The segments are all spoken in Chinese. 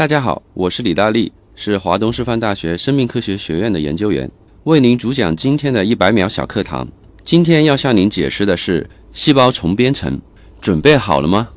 大家好，我是李大力，是华东师范大学生命科学学院的研究员，为您主讲今天的一百秒小课堂。今天要向您解释的是细胞重编程，准备好了吗？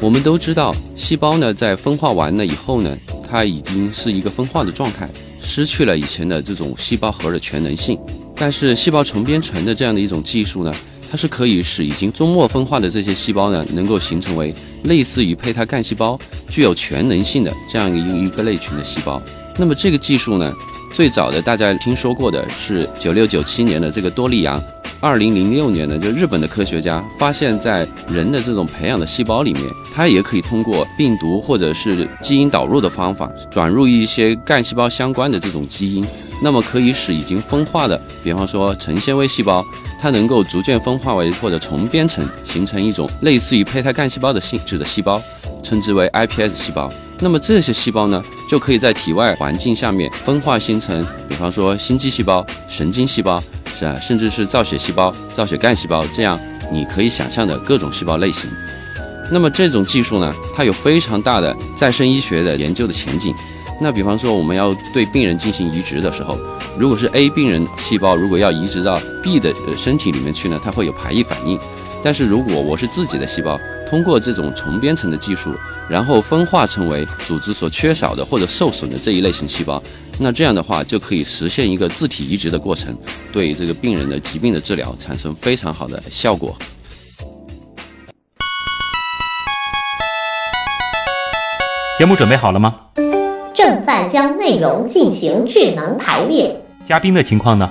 我们都知道，细胞呢在分化完了以后呢，它已经是一个分化的状态，失去了以前的这种细胞核的全能性。但是细胞重编程的这样的一种技术呢，它是可以使已经终末分化的这些细胞呢，能够形成为类似于胚胎干细胞、具有全能性的这样一个一个类群的细胞。那么这个技术呢，最早的大家听说过的是九六九七年的这个多利羊。二零零六年呢，就日本的科学家发现，在人的这种培养的细胞里面，它也可以通过病毒或者是基因导入的方法，转入一些干细胞相关的这种基因，那么可以使已经分化的，比方说成纤维细胞，它能够逐渐分化为或者重编程，形成一种类似于胚胎干细胞的性质的细胞，称之为 iPS 细胞。那么这些细胞呢，就可以在体外环境下面分化形成，比方说心肌细胞、神经细胞。是啊，甚至是造血细胞、造血干细胞这样你可以想象的各种细胞类型。那么这种技术呢，它有非常大的再生医学的研究的前景。那比方说，我们要对病人进行移植的时候，如果是 A 病人细胞，如果要移植到 B 的身体里面去呢，它会有排异反应。但是如果我是自己的细胞，通过这种重编程的技术，然后分化成为组织所缺少的或者受损的这一类型细胞，那这样的话就可以实现一个自体移植的过程，对这个病人的疾病的治疗产生非常好的效果。节目准备好了吗？正在将内容进行智能排列。嘉宾的情况呢？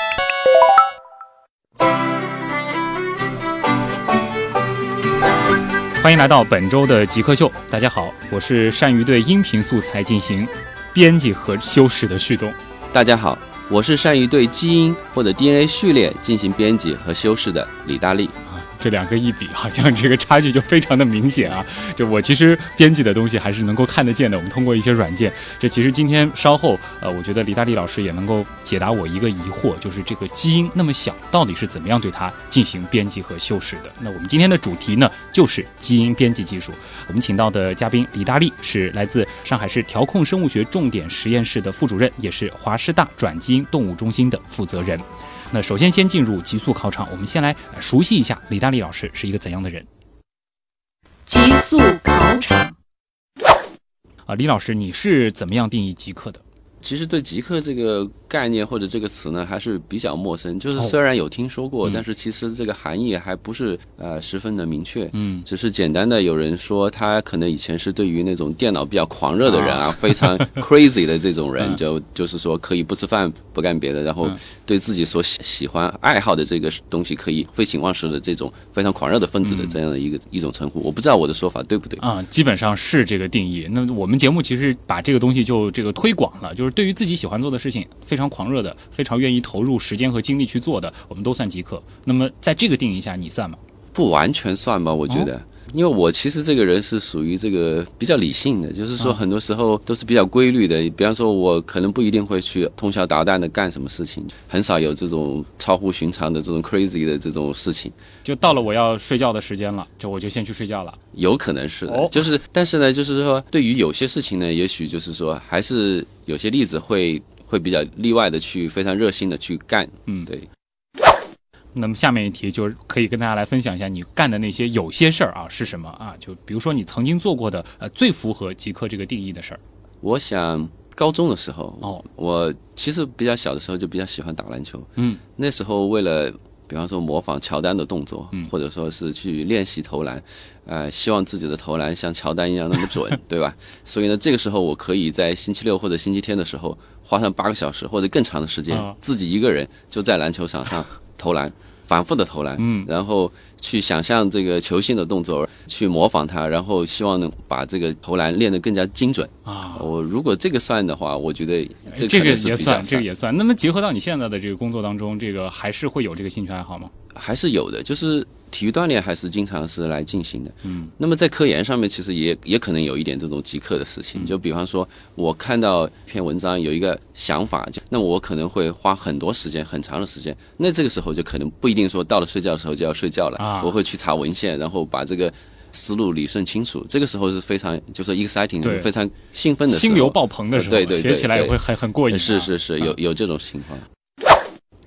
欢迎来到本周的极客秀，大家好，我是善于对音频素材进行编辑和修饰的旭东。大家好，我是善于对基因或者 DNA 序列进行编辑和修饰的李大力。这两个一比，好像这个差距就非常的明显啊！就我其实编辑的东西还是能够看得见的。我们通过一些软件，这其实今天稍后，呃，我觉得李大力老师也能够解答我一个疑惑，就是这个基因那么小，到底是怎么样对它进行编辑和修饰的？那我们今天的主题呢，就是基因编辑技术。我们请到的嘉宾李大力是来自上海市调控生物学重点实验室的副主任，也是华师大转基因动物中心的负责人。那首先先进入极速考场，我们先来熟悉一下李大力老师是一个怎样的人。极速考场，啊，李老师，你是怎么样定义极客的？其实对极客这个概念或者这个词呢，还是比较陌生。就是虽然有听说过，但是其实这个含义还不是呃十分的明确。嗯，只是简单的有人说他可能以前是对于那种电脑比较狂热的人啊，非常 crazy 的这种人，就就是说可以不吃饭不干别的，然后对自己所喜喜欢爱好的这个东西可以废寝忘食的这种非常狂热的分子的这样的一个一种称呼。我不知道我的说法对不对啊？基本上是这个定义。那我们节目其实把这个东西就这个推广了，就是。对于自己喜欢做的事情非常狂热的，非常愿意投入时间和精力去做的，我们都算极客。那么在这个定义下，你算吗？不完全算吧，我觉得。因为我其实这个人是属于这个比较理性的，就是说很多时候都是比较规律的。比方说，我可能不一定会去通宵达旦的干什么事情，很少有这种超乎寻常的这种 crazy 的这种事情。就到了我要睡觉的时间了，就我就先去睡觉了。有可能是的，就是但是呢，就是说对于有些事情呢，也许就是说还是有些例子会会比较例外的去非常热心的去干。嗯，对。那么下面一题就是可以跟大家来分享一下你干的那些有些事儿啊是什么啊？就比如说你曾经做过的呃最符合极客这个定义的事儿。我想高中的时候哦，我其实比较小的时候就比较喜欢打篮球。嗯，那时候为了比方说模仿乔丹的动作，嗯或者说是去练习投篮，呃，希望自己的投篮像乔丹一样那么准，对吧？所以呢，这个时候我可以在星期六或者星期天的时候花上八个小时或者更长的时间，自己一个人就在篮球场上。投篮，反复的投篮，嗯，然后去想象这个球星的动作，去模仿他，然后希望能把这个投篮练得更加精准。啊，我如果这个算的话，我觉得这这个也算，这个也算。那么结合到你现在的这个工作当中，这个还是会有这个兴趣爱好吗？还是有的，就是体育锻炼还是经常是来进行的。嗯，那么在科研上面，其实也也可能有一点这种即刻的事情。就比方说，我看到一篇文章有一个想法，就那么我可能会花很多时间、很长的时间。那这个时候就可能不一定说到了睡觉的时候就要睡觉了，啊我会去查文献，然后把这个。思路理顺清楚，这个时候是非常就是 exciting，对非常兴奋的心流爆棚的时候，对对写起来也会很很过瘾啊。是是是，有啊有这种情况。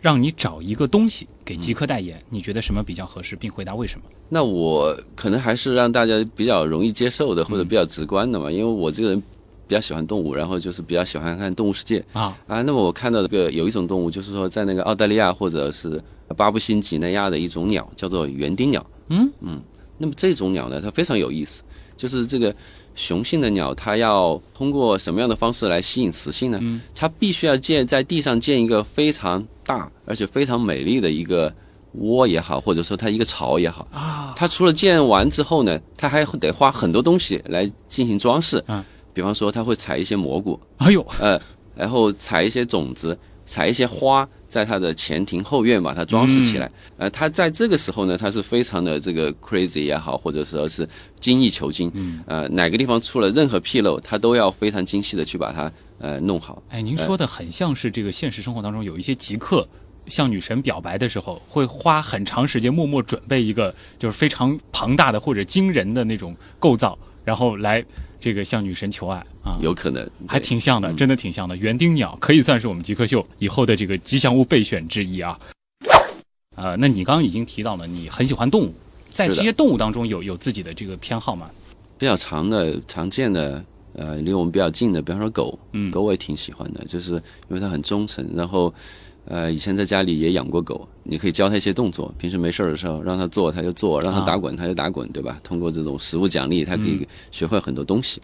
让你找一个东西给极客代言，你觉得什么比较合适，并回答为什么？那我可能还是让大家比较容易接受的，或者比较直观的嘛，因为我这个人比较喜欢动物，然后就是比较喜欢看《动物世界》啊啊。那么我看到这个有一种动物，就是说在那个澳大利亚或者是巴布新几内亚的一种鸟，叫做园丁鸟。嗯嗯，那么这种鸟呢，它非常有意思，就是这个雄性的鸟，它要通过什么样的方式来吸引雌性呢？嗯它必须要建在地上建一个非常大而且非常美丽的一个窝也好，或者说它一个巢也好。啊，它除了建完之后呢，它还得花很多东西来进行装饰。嗯，比方说它会采一些蘑菇，哎呦，呃，然后采一些种子，采一些花，在他的前庭后院把它装饰起来。呃，他在这个时候呢，他是非常的这个 crazy 也好，或者说是精益求精。嗯，呃，哪个地方出了任何纰漏，他都要非常精细的去把它呃弄好。哎，您说的很像是这个现实生活当中有一些极客。向女神表白的时候，会花很长时间默默准备一个就是非常庞大的或者惊人的那种构造，然后来这个向女神求爱啊。有可能还挺像的，真的挺像的。园丁鸟可以算是我们极客秀以后的这个吉祥物备选之一啊。呃，那你刚刚已经提到了，你很喜欢动物，在这些动物当中有有自己的这个偏好吗？比较长的、常见的，呃，离我们比较近的，比方说狗，嗯狗我也挺喜欢的，就是因为它很忠诚，然后，呃，以前在家里也养过狗，你可以教它一些动作，平时没事儿的时候让它做它就做，让它啊打滚它就打滚，对吧？通过这种食物奖励，它可以学会很多东西。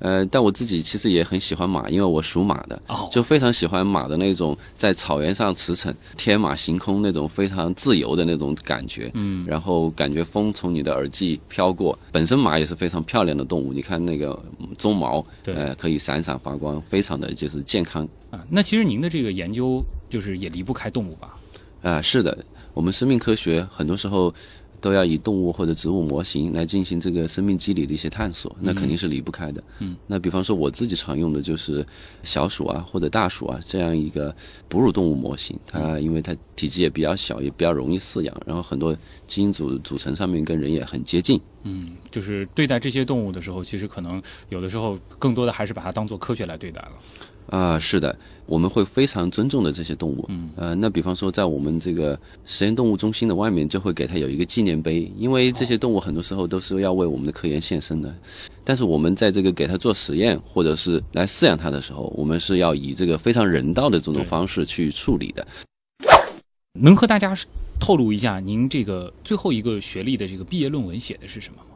呃，但我自己其实也很喜欢马，因为我属马的，哦就非常喜欢马的那种在草原上驰骋、天马行空那种非常自由的那种感觉。嗯，然后感觉风从你的耳际飘过，本身马也是非常漂亮的动物，你看那个嗯鬃毛，对呃，可以闪闪发光，非常的就是健康。啊，那其实您的这个研究就是也离不开动物吧？啊、是的，我们生命科学很多时候都要以动物或者植物模型来进行这个生命机理的一些探索，那肯定是离不开的。嗯，那比方说我自己常用的就是小鼠啊或者大鼠啊这样一个哺乳动物模型，它因为它体积也比较小，也比较容易饲养，然后很多基因组组成上面跟人也很接近。嗯，就是对待这些动物的时候，其实可能有的时候更多的还是把它当做科学来对待了。啊、是的，我们会非常尊重的这些动物。嗯，呃，那比方说，在我们这个实验动物中心的外面，就会给它有一个纪念碑，因为这些动物很多时候都是要为我们的科研献身的。但是我们在这个给它做实验，或者是来饲养它的时候，我们是要以这个非常人道的这种方式去处理的。能和大家透露一下您这个最后一个学历的这个毕业论文写的是什么吗？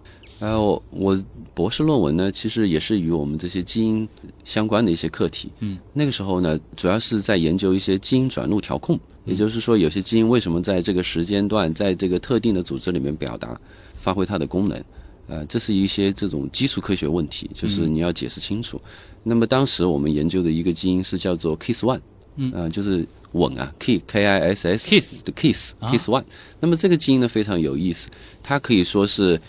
呃，我我博士论文呢，其实也是与我们这些基因相关的一些课题。嗯，那个时候呢，主要是在研究一些基因转录调控，也就是说，有些基因为什么在这个时间段，在这个特定的组织里面表达，发挥它的功能。呃，这是一些这种基础科学问题，就是你要解释清楚。那么当时我们研究的一个基因是叫做 KISS one，嗯呃，就是吻啊，K K I S S Kiss 的 Kiss 啊 Kiss one。那么这个基因呢非常有意思，它可以说是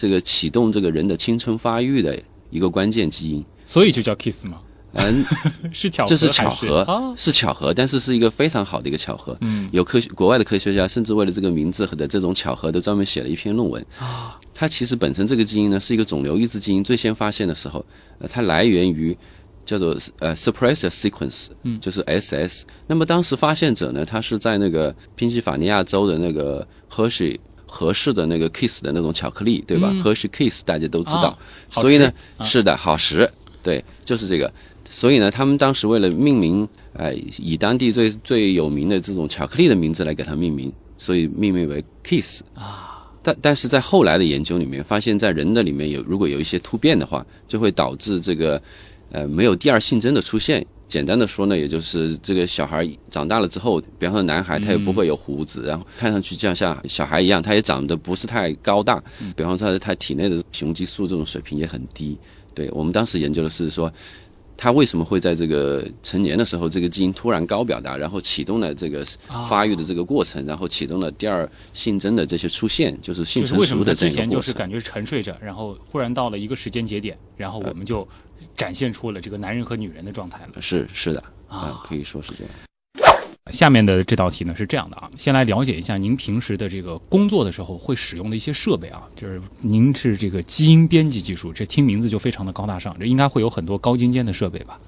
这个启动这个人的青春发育的一个关键基因。所以就叫 kiss 吗？嗯，是巧合这是巧合啊，是巧合，但是是一个非常好的一个巧合。嗯，有科学国外的科学家甚至为了这个名字和的这种巧合，都专门写了一篇论文。啊，它其实本身这个基因呢是一个肿瘤抑制基因，最先发现的时候，呃，它来源于叫做呃 suppressor sequence，嗯就是 SS。那么当时发现者呢，他是在那个宾夕法尼亚州的那个 Hershey 合适的那个 Kiss 的那种巧克力，对吧、嗯。h e r s h e y Kiss 大家都知道，啊所以呢，是的，好食，对，就是这个。所以呢，他们当时为了命名，呃，以当地最最有名的这种巧克力的名字来给它命名，所以命名为 Kiss 啊。但但是在后来的研究里面，发现在人的里面有如果有一些突变的话，就会导致这个呃没有第二性征的出现，简单的说呢，也就是这个小孩长大了之后，比方说男孩他也不会有胡子，然后看上去就像像小孩一样，他也长得不是太高大，比方说他他体内的雄激素这种水平也很低。对我们当时研究的是说。他为什么会在这个成年的时候，这个基因突然高表达，然后启动了这个发育的这个过程，然后启动了第二性征的这些出现，就是性成熟的这之前个过程。就是感觉沉睡着，然后忽然到了一个时间节点，然后我们就展现出了这个男人和女人的状态了。是是的啊啊，可以说是这样。下面的这道题呢是这样的啊，先来了解一下您平时的这个工作的时候会使用的一些设备啊，就是您是这个基因编辑技术，这听名字就非常的高大上，这应该会有很多高精尖的设备吧？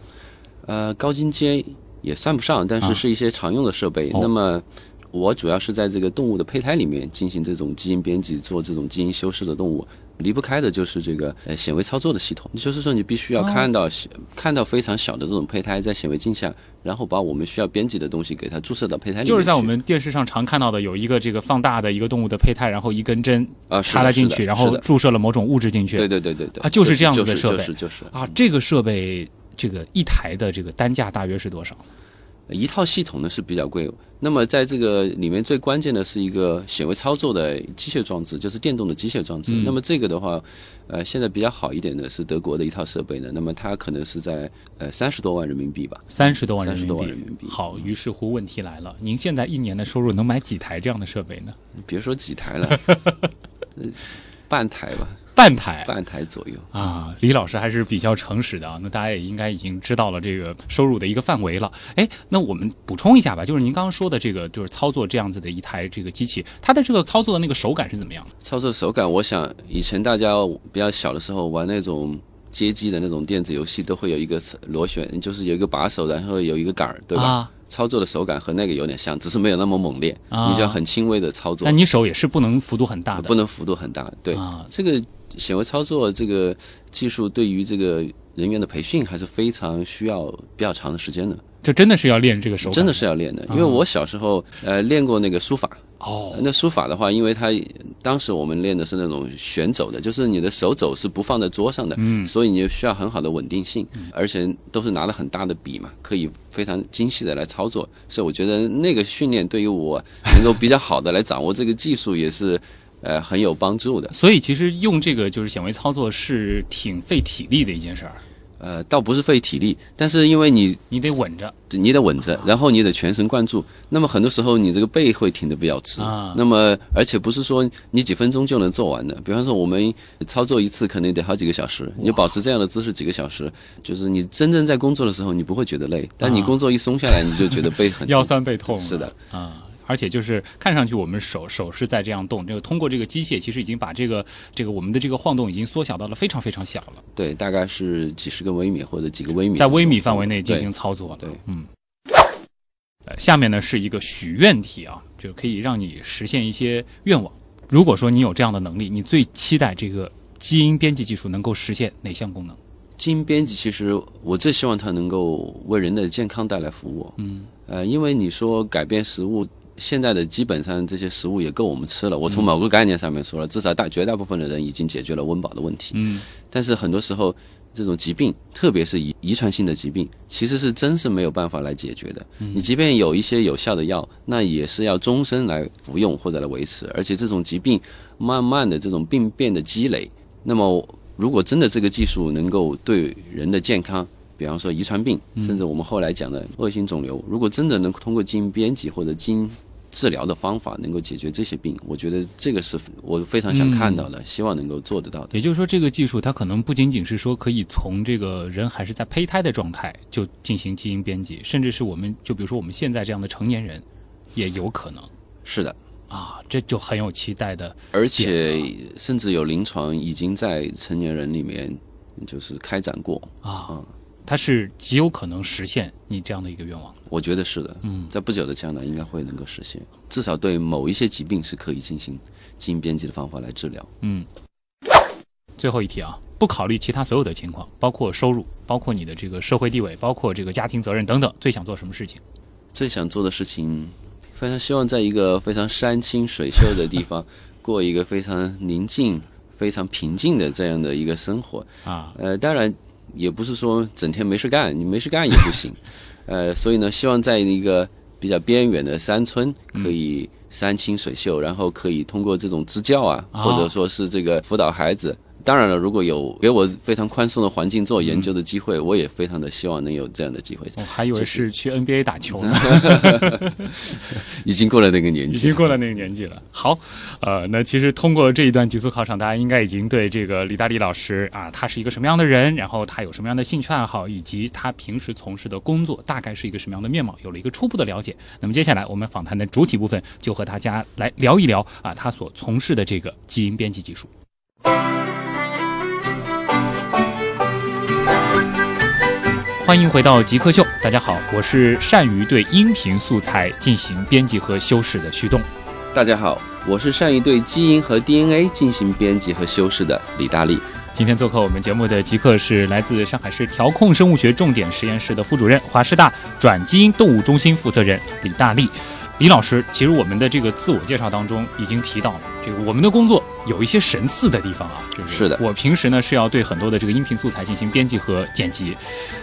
呃，高精尖也算不上，但啊是是一些常用的设备。哦那么我主要是在这个动物的胚胎里面进行这种基因编辑，做这种基因修饰的动物。离不开的就是这个呃显微操作的系统，就是说你必须要看到、看到非常小的这种胚胎在显微镜下，然后把我们需要编辑的东西给它注射到胚胎里面。就是在我们电视上常看到的，有一个这个放大的一个动物的胚胎，然后一根针啊插了进去，然后注射了某种物质进去。对对对对对啊就是这样子就是的设备就是就是啊，这个设备这个一台的这个单价大约是多少？一套系统呢是比较贵，那么在这个里面最关键的是一个显微操作的机械装置，就是电动的机械装置。嗯那么这个的话，呃，现在比较好一点的是德国的一套设备呢，那么它可能是在呃三十多万人民币吧。三十多万人30民多万币。人民币好，于是乎问题来了，您现在一年的收入能买几台这样的设备呢？别说几台了，呃半台吧，半台半台左右。啊，李老师还是比较诚实的啊。那大家也应该已经知道了这个收入的一个范围了。哎，那我们补充一下吧，就是您刚刚说的这个，就是操作这样子的一台这个机器，它的这个操作的那个手感是怎么样的？操作手感，我想以前大家比较小的时候玩那种街机的那种电子游戏，都会有一个螺旋，就是有一个把手，然后有一个杆儿，对吧？啊操作的手感和那个有点像，只是没有那么猛烈，啊你就要很轻微的操作那，你手也是不能幅度很大的，不能幅度很大。对，啊这个显微操作这个技术对于这个人员的培训还是非常需要比较长的时间的，这真的是要练这个手感，真的是要练的。因为我小时候呃练过那个书法，哦，那书法的话，因为它当时我们练的是那种旋走的，就是你的手肘是不放在桌上的，嗯。所以你就需要很好的稳定性，而且都是拿了很大的笔嘛，可以非常精细的来操作。所以我觉得那个训练对于我能够比较好的来掌握这个技术也是呃很有帮助的。所以其实用这个就是显微操作是挺费体力的一件事儿，呃，倒不是费体力，但是因为你你得稳着。你得稳着，然后你得全神贯注。那么很多时候你这个背会挺得比较直，啊那么而且不是说你几分钟就能做完的。比方说我们操作一次可能得好几个小时，你保持这样的姿势几个小时，就是你真正在工作的时候你不会觉得累，但你工作一松下来你就觉得背很 腰酸背痛是的，啊。而且就是看上去我们手手是在这样动，这个通过这个机械，其实已经把这个这个我们的这个晃动已经缩小到了非常非常小了，对，大概是几十个微米或者几个微米，在微米范围内进行操作了。对对嗯。呃，下面呢是一个许愿题啊，就可以让你实现一些愿望。如果说你有这样的能力，你最期待这个基因编辑技术能够实现哪项功能？基因编辑其实我最希望它能够为人的健康带来服务。嗯，呃，因为你说改变食物，现在的基本上这些食物也够我们吃了。我从某个概念上面说了，至少大绝大部分的人已经解决了温饱的问题。嗯，但是很多时候，这种疾病，特别是遗遗传性的疾病，其实是真是没有办法来解决的。你即便有一些有效的药，那也是要终身来服用或者来维持，而且这种疾病慢慢的这种病变的积累，那么如果真的这个技术能够对人的健康，比方说遗传病，甚至我们后来讲的恶性肿瘤，如果真的能通过基因编辑或者基因治疗的方法能够解决这些病，我觉得这个是我非常想看到的，希望能够做得到的。也就是说，这个技术它可能不仅仅是说可以从这个人还是在胚胎的状态就进行基因编辑，甚至是我们就比如说我们现在这样的成年人，也有可能是的，啊，这就很有期待的。而且甚至有临床已经在成年人里面就是开展过，啊，它是极有可能实现你这样的一个愿望的。我觉得是的。嗯，在不久的将来应该会能够实现，至少对某一些疾病是可以进行基因编辑的方法来治疗。嗯，最后一题啊，不考虑其他所有的情况，包括收入，包括你的这个社会地位，包括这个家庭责任等等，最想做什么事情？最想做的事情，非常希望在一个非常山清水秀的地方，过一个非常宁静、非常平静的这样的一个生活。啊，呃，当然，也不是说整天没事干，你没事干也不行。呃，所以呢，希望在一个比较边远的山村，可以山清水秀，然后可以通过这种支教啊，啊或者说是这个辅导孩子。当然了，如果有给我非常宽松的环境做研究的机会，我也非常的希望能有这样的机会。我还以为是去 NBA 打球呢。已经过了那个年纪已，经过了那个年纪了。好，呃，那其实通过这一段极速考场，大家应该已经对这个李大力老师啊，他是一个什么样的人，然后他有什么样的兴趣爱好，以及他平时从事的工作大概是一个什么样的面貌，有了一个初步的了解。那么接下来我们访谈的主体部分就和大家来聊一聊啊，他所从事的这个基因编辑技术。欢迎回到极客秀，大家好，我是善于对音频素材进行编辑和修饰的驱动。大家好，我是善于对基因和 DNA 进行编辑和修饰的李大力。今天做客我们节目的极客是来自上海市调控生物学重点实验室的副主任、华师大转基因动物中心负责人李大力。李老师，其实我们的这个自我介绍当中已经提到了，这个我们的工作有一些神似的地方啊，就是是的我平时呢是要对很多的这个音频素材进行编辑和剪辑，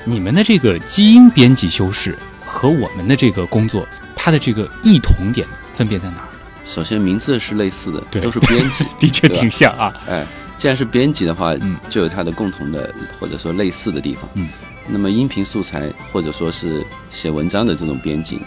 你们的这个基因编辑修饰和我们的这个工作，它的这个异同点分别在哪儿？首先，名字是类似的，对都是编辑，的确挺像啊，哎，既然是编辑的话，嗯就有它的共同的或者说类似的地方。嗯，那么音频素材或者说是写文章的这种编辑，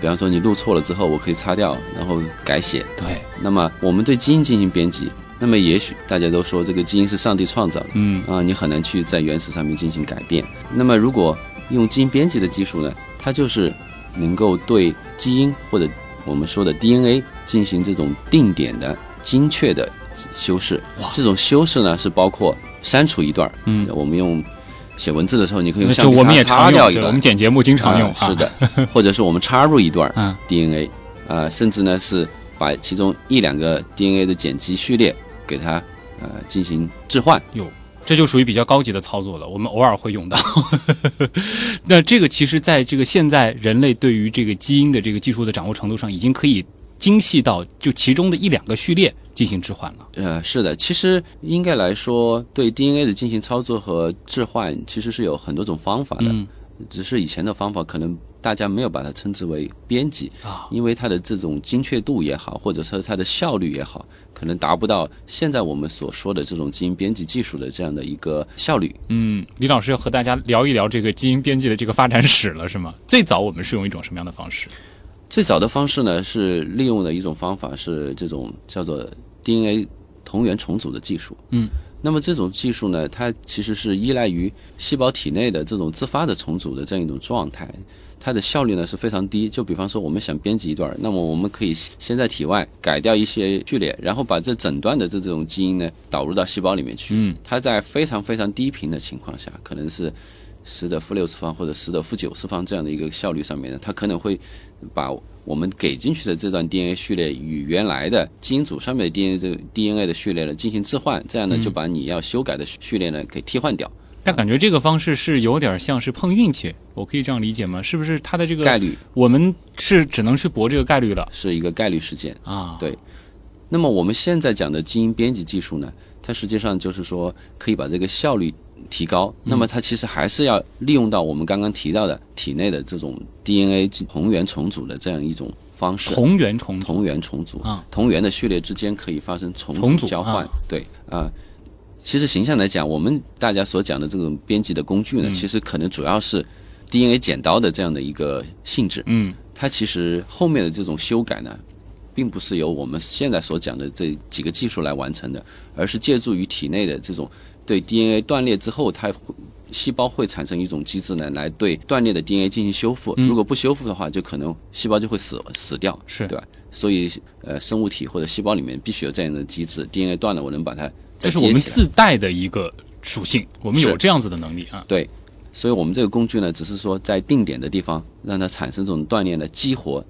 比方说你录错了之后，我可以擦掉，然后改写。对，那么我们对基因进行编辑，那么也许大家都说这个基因是上帝创造的嗯啊，你很难去在原始上面进行改变。那么如果用基因编辑的技术呢，它就是能够对基因或者我们说的 DNA 进行这种定点的精确的修饰。哇这种修饰呢是包括删除一段儿，嗯，我们用写文字的时候，你可以用就橡皮我们也常用，擦擦掉一段，我们剪节目经常用是的，或者是我们插入一段嗯 DNA，啊、甚至呢是把其中一两个 DNA 的碱基序列给它呃进行置换。有，这就属于比较高级的操作了，我们偶尔会用到。那这个其实在这个现在人类对于这个基因的这个技术的掌握程度上，已经可以精细到就其中的一两个序列进行置换了。呃，是的，其实应该来说，对 DNA 的进行操作和置换，其实是有很多种方法的。嗯只是以前的方法可能大家没有把它称之为编辑啊，因为它的这种精确度也好，或者说它的效率也好，可能达不到现在我们所说的这种基因编辑技术的这样的一个效率。嗯，李老师要和大家聊一聊这个基因编辑的这个发展史了，是吗？最早我们是用一种什么样的方式？最早的方式呢，是利用的一种方法是这种叫做 DNA 同源重组的技术。嗯，那么这种技术呢，它其实是依赖于细胞体内的这种自发的重组的这样一种状态。它的效率呢是非常低，就比方说我们想编辑一段儿，那么我们可以先在体外改掉一些序列，然后把这整段的这种基因呢导入到细胞里面去。嗯，它在非常非常低频的情况下，可能是十的负六次方或者十的负九次方这样的一个效率上面呢，它可能会把我们给进去的这段 DNA 序列与原来的基因组上面的 DNA 这个 DNA 的序列呢进行置换，这样呢嗯就把你要修改的序列呢给替换掉，但感觉这个方式是有点像是碰运气，我可以这样理解吗？是不是它的这个概率我们是只能去搏这个概率了是一个概率事件。啊？对那么我们现在讲的基因编辑技术呢，它实际上就是说可以把这个效率提高。那么它其实还是要利用到我们刚刚提到的体内的这种 DNA 同源重组的这样一种方式。同源重组同源重组啊，同源的序列之间可以发生重重组交换啊。对啊、其实形象来讲，我们大家所讲的这种编辑的工具呢，嗯其实可能主要是 DNA 剪刀的这样的一个性质。嗯它其实后面的这种修改呢，并不是由我们现在所讲的这几个技术来完成的，而是借助于体内的这种对 DNA 断裂之后，它会细胞会产生一种机制呢，来对断裂的 DNA 进行修复。嗯如果不修复的话，就可能细胞就会死死掉，是对吧？所以呃，生物体或者细胞里面必须有这样的机制，DNA 断了，我能把它这是我们自带的一个属性，我们有这样子的能力啊。对，所以我们这个工具呢，只是说在定点的地方让它产生这种断裂的激活。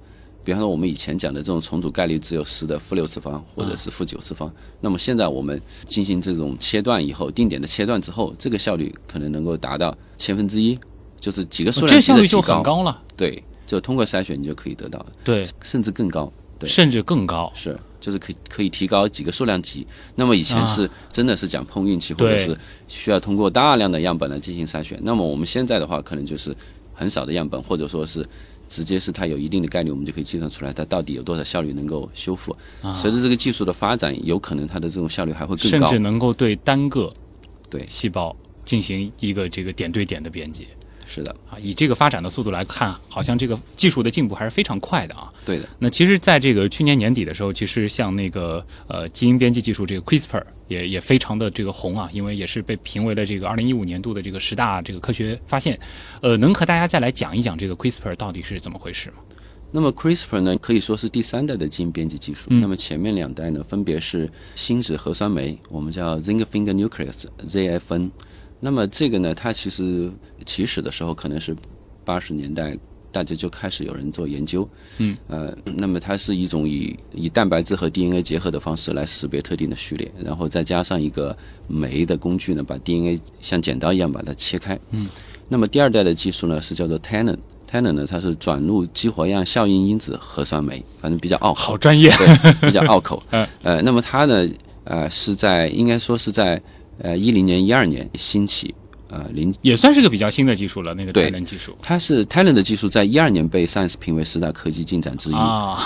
比方说，我们以前讲的这种重组概率只有十的负六次方或者是负九次方，那么现在我们进行这种切断以后，定点的切断之后，这个效率可能能够达到千分之一，就是几个数量级的提效率就很高了，对，就通过筛选你就可以得到，对，甚至更高。对甚至更高。是，就是可以可以提高几个数量级。那么以前是真的是讲碰运气，或者是需要通过大量的样本来进行筛选。那么我们现在的话，可能就是很少的样本，或者说是直接是它有一定的概率，我们就可以计算出来它到底有多少效率能够修复。随着这个技术的发展，有可能它的这种效率还会更高甚至。能够对单个对细胞进行一个这个点对点的编辑是的，啊。以这个发展的速度来看，好像这个技术的进步还是非常快的啊。对的。那其实，在这个去年年底的时候，其实像那个呃基因编辑技术这个 CRISPR 也也非常的这个红啊，因为也是被评为了这个二零一五年度的这个十大这个科学发现。呃，能和大家再来讲一讲这个 CRISPR 到底是怎么回事吗？那么 CRISPR 呢，可以说是第三代的基因编辑技术。嗯那么前面两代呢，分别是新质核酸酶，我们叫 zinc finger nucleus ZFN。那么这个呢，它其实起始的时候可能是八十年代，大家就开始有人做研究。嗯。呃，那么它是一种以以蛋白质和 DNA 结合的方式来识别特定的序列，然后再加上一个酶的工具呢，把 DNA 像剪刀一样把它切开。嗯。那么第二代的技术呢，是叫做 Tanner。Tanner 呢，它是转录激活样效应因子核酸酶，反正比较拗口好，专业。对，比较拗口。嗯呃，那么它呢，呃，是在应该说是在呃一零年、一二年兴起，呃零，也算是个比较新的技术了，那个对太能技术它是 Talent 的技术，在一二年被 Science 评为十大科技进展之一。啊，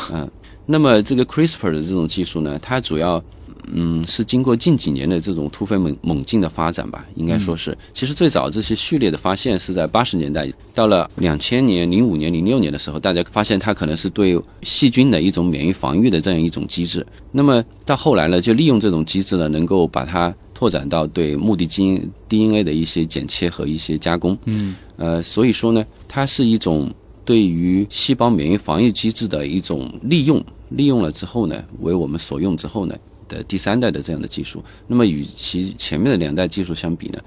那么这个 CRISPR 的这种技术呢，它主要嗯是经过近几年的这种突飞猛猛进的发展吧，应该说是。其实最早这些序列的发现是在八十年代，到了两千年、零五年、零六年的时候，大家发现它可能是对细菌的一种免疫防御的这样一种机制。那么到后来呢，就利用这种机制呢，能够把它拓展到对目的基因 DNA 的一些剪切和一些加工。嗯，呃，所以说呢，它是一种对于细胞免疫防御机制的一种利用，利用了之后呢，为我们所用之后呢的第三代的这样的技术。那么与其前面的两代技术相比呢，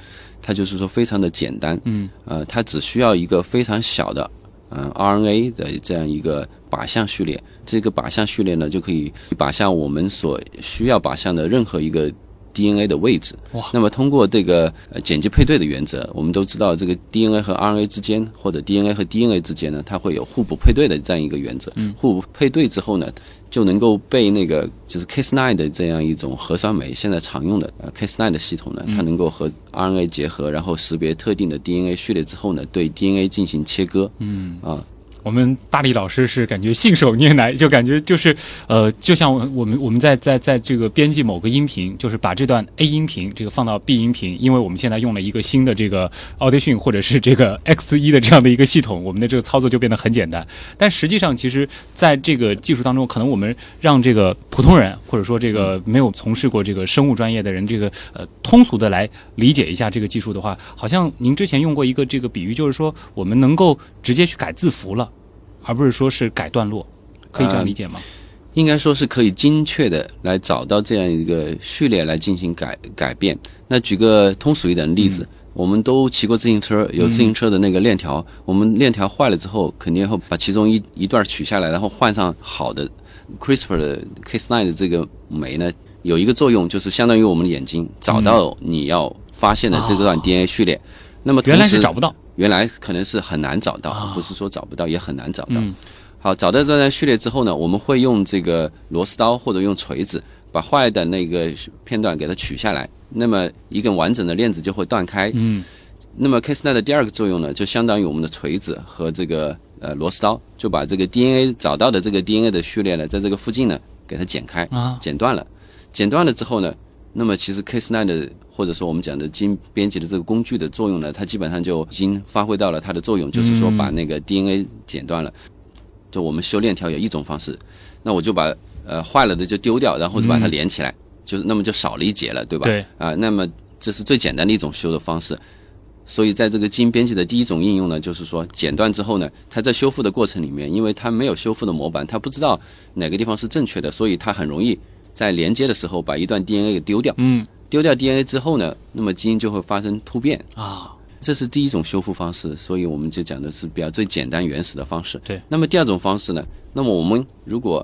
它就是说非常的简单，嗯，呃，它只需要一个非常小的，嗯、RNA 的这样一个靶向序列，这个靶向序列呢就可以靶向我们所需要靶向的任何一个 DNA 的位置。哇那么通过这个呃碱基配对的原则，我们都知道这个 DNA 和 RNA 之间，或者 DNA 和 DNA 之间呢，它会有互补配对的这样一个原则。嗯互补配对之后呢，就能够被那个就是 Cas9 的这样一种核酸酶，现在常用的呃 Cas9 的系统呢，它能够和 RNA 结合，然后识别特定的 DNA 序列之后呢，对 DNA 进行切割。嗯啊，我们大力老师是感觉信手拈来，就感觉就是呃，就像我我们我们在在在这个编辑某个音频，就是把这段 A 音频这个放到 B 音频，因为我们现在用了一个新的这个 Audition 或者是这个 X 一的这样的一个系统，我们的这个操作就变得很简单。但实际上，其实在这个技术当中，可能我们让这个普通人或者说这个没有从事过这个生物专业的人，这个呃通俗的来理解一下这个技术的话，好像您之前用过一个这个比喻，就是说我们能够直接去改字符了。而不是说是改段落，可以这样理解吗？应该说是可以精确的来找到这样一个序列来进行改改变。那举个通俗一点的例子，我们都骑过自行车，有自行车的那个链条，我们链条坏了之后，肯定会把其中一一段取下来，然后换上好的 CRISPR 的 Cas9 的这个酶呢，有一个作用就是相当于我们的眼睛找到你要发现的这段 DNA 序列。那么同原来是找不到，原来可能是很难找到，啊不是说找不到，也很难找到。嗯好，找到这段序列之后呢，我们会用这个螺丝刀或者用锤子把坏的那个片段给它取下来，那么一根完整的链子就会断开。嗯那么 Cas9 的第二个作用呢，就相当于我们的锤子和这个呃螺丝刀，就把这个 DNA 找到的这个 DNA 的序列呢，在这个附近呢给它剪开，啊剪断了。剪断了之后呢，那么其实 Cas9 的或者说我们讲的基因编辑的这个工具的作用呢，它基本上就已经发挥到了它的作用，就是说把那个 DNA 剪断了。就我们修链条有一种方式，那我就把呃坏了的就丢掉，然后就把它连起来，就是那么就少了一节了，对吧？对啊、那么这是最简单的一种修的方式。所以在这个基因编辑的第一种应用呢，就是说剪断之后呢，它在修复的过程里面，因为它没有修复的模板，它不知道哪个地方是正确的，所以它很容易在连接的时候把一段 DNA 给丢掉。嗯丢掉 DNA 之后呢，那么基因就会发生突变，啊这是第一种修复方式，所以我们就讲的是比较最简单原始的方式。对。那么第二种方式呢？那么我们如果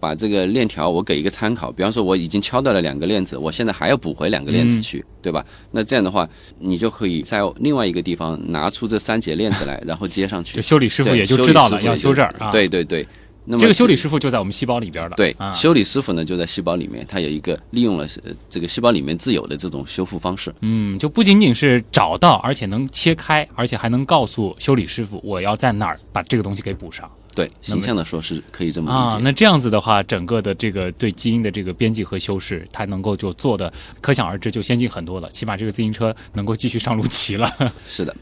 把这个链条我给一个参考，比方说我已经敲掉了两个链子，我现在还要补回两个链子嗯去，对吧？那这样的话，你就可以在另外一个地方拿出这三节链子来，然后接上去就。修理师傅也就知道了要修这儿啊。对对对。那么这个修理师傅就在我们细胞里边了。对，啊，修理师傅呢就在细胞里面，他有一个利用了呃这个细胞里面自有的这种修复方式。嗯，就不仅仅是找到，而且能切开，而且还能告诉修理师傅我要在哪儿把这个东西给补上对，形象的说是可以这么理解。。啊那这样子的话，整个的这个对基因的这个编辑和修饰，它能够就做的可想而知，就先进很多了。起码这个自行车能够继续上路骑了。是的，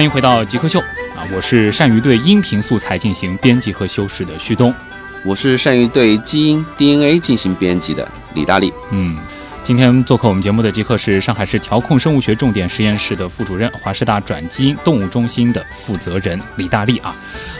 欢迎回到极客秀啊，我是善于对音频素材进行编辑和修饰的旭东。我是善于对基因 DNA 进行编辑的李大力。嗯，今天做客我们节目的极客是上海市调控生物学重点实验室的副主任，华师大转基因动物中心的负责人李大力啊。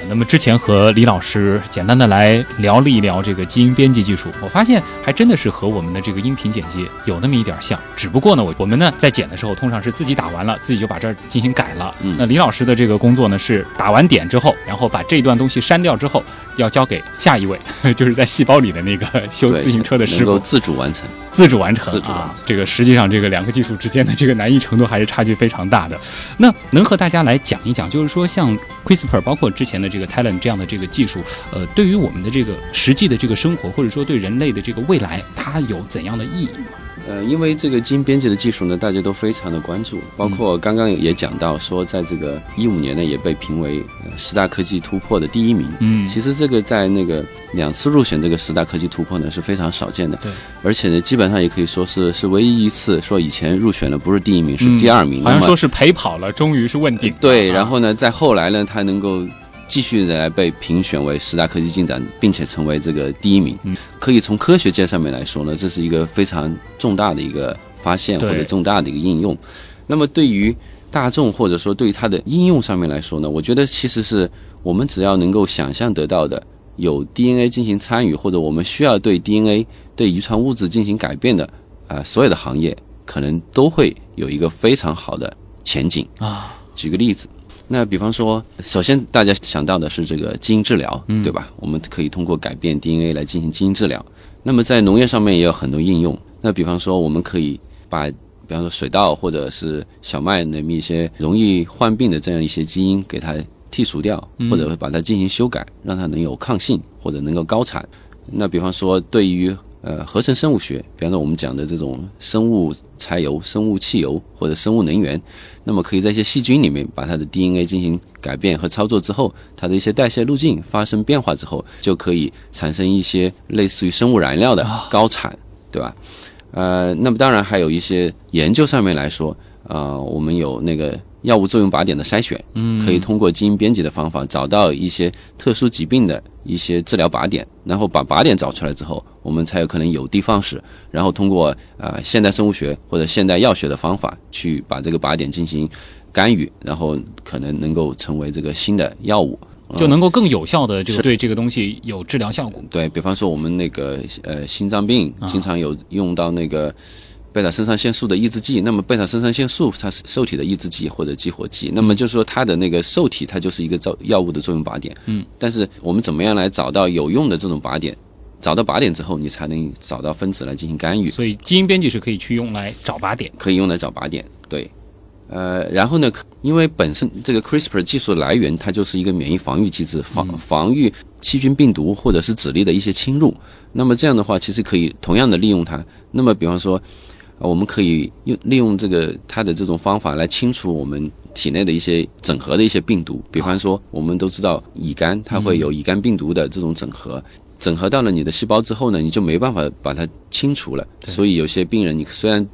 那么之前和李老师简单的来聊了一聊这个基因编辑技术，我发现还真的是和我们的这个音频剪辑有那么一点像，只不过呢，我我们呢在剪的时候通常是自己打完了，自己就把这儿进行改了。嗯那李老师的这个工作呢是打完点之后，然后把这段东西删掉之后，要交给下一位，就是在细胞里的那个修，自行车的师傅。自主完成。自主完成自主完成，啊这个实际上这个两个技术之间的这个难易程度还是差距非常大的。那能和大家来讲一讲，就是说像 CRISPR，包括之前的这个 Talent 这样的这个技术，呃，对于我们的这个实际的这个生活，或者说对人类的这个未来，它有怎样的意义吗？呃，因为这个基因编辑的技术呢，大家都非常的关注，包括刚刚也讲到说，在这个一五年呢，也被评为呃十大科技突破的第一名。嗯其实这个在那个两次入选这个十大科技突破呢是非常少见的。对，而且呢，基本上也可以说是是唯一一次说以前入选的不是第一名，是嗯第二名。好像说是陪跑了，终于是问鼎。对，啊然后呢，在后来呢，他能够继续的来被评选为十大科技进展，并且成为这个第一名。嗯可以从科学界上面来说呢，这是一个非常重大的一个发现或者重大的一个应用。那么对于大众或者说对于它的应用上面来说呢，我觉得其实是我们只要能够想象得到的，有 DNA 进行参与，或者我们需要对 DNA 对遗传物质进行改变的啊、呃所有的行业，可能都会有一个非常好的前景。啊，举个例子，那比方说，首先大家想到的是这个基因治疗，嗯对吧？我们可以通过改变 DNA 来进行基因治疗。那么在农业上面也有很多应用。那比方说，我们可以把，比方说水稻或者是小麦那么一些容易患病的这样一些基因给它剔除掉，或者把它进行修改，让它能有抗性或者能够高产。那比方说，对于呃合成生物学，比方说我们讲的这种生物柴油、生物汽油或者生物能源，那么可以在一些细菌里面把它的 DNA 进行改变和操作之后，它的一些代谢路径发生变化之后，就可以产生一些类似于生物燃料的高产，对吧？呃，那么当然还有一些研究上面来说，呃，我们有那个药物作用靶点的筛选，嗯，可以通过基因编辑的方法找到一些特殊疾病的一些治疗靶点，然后把靶点找出来之后，我们才有可能有的放矢，然后通过呃现代生物学或者现代药学的方法去把这个靶点进行干预，然后可能能够成为这个新的药物。就能够更有效的这个对这个东西有治疗效果。对比方说，我们那个呃心脏病经常有用到那个贝塔肾上腺素的抑制剂，那么贝塔肾上腺素它是受体的抑制剂或者激活剂，那么就是说它的那个受体它就是一个造药物的作用靶点。嗯，但是我们怎么样来找到有用的这种靶点？找到靶点之后，你才能找到分子来进行干预。所以基因编辑是可以去用来找靶点。可以用来找靶点。对，呃，然后呢，因为本身这个 CRISPR 技术的来源，它就是一个免疫防御机制，防防御细菌、病毒或者是指粒的一些侵入。那么这样的话，其实可以同样的利用它。那么比方说，呃我们可以用利用这个它的这种方法来清除我们体内的一些整合的一些病毒。比方说，我们都知道乙肝，它会有乙肝病毒的这种整合。整合到了你的细胞之后呢，你就没办法把它清除了。所以有些病人，你虽然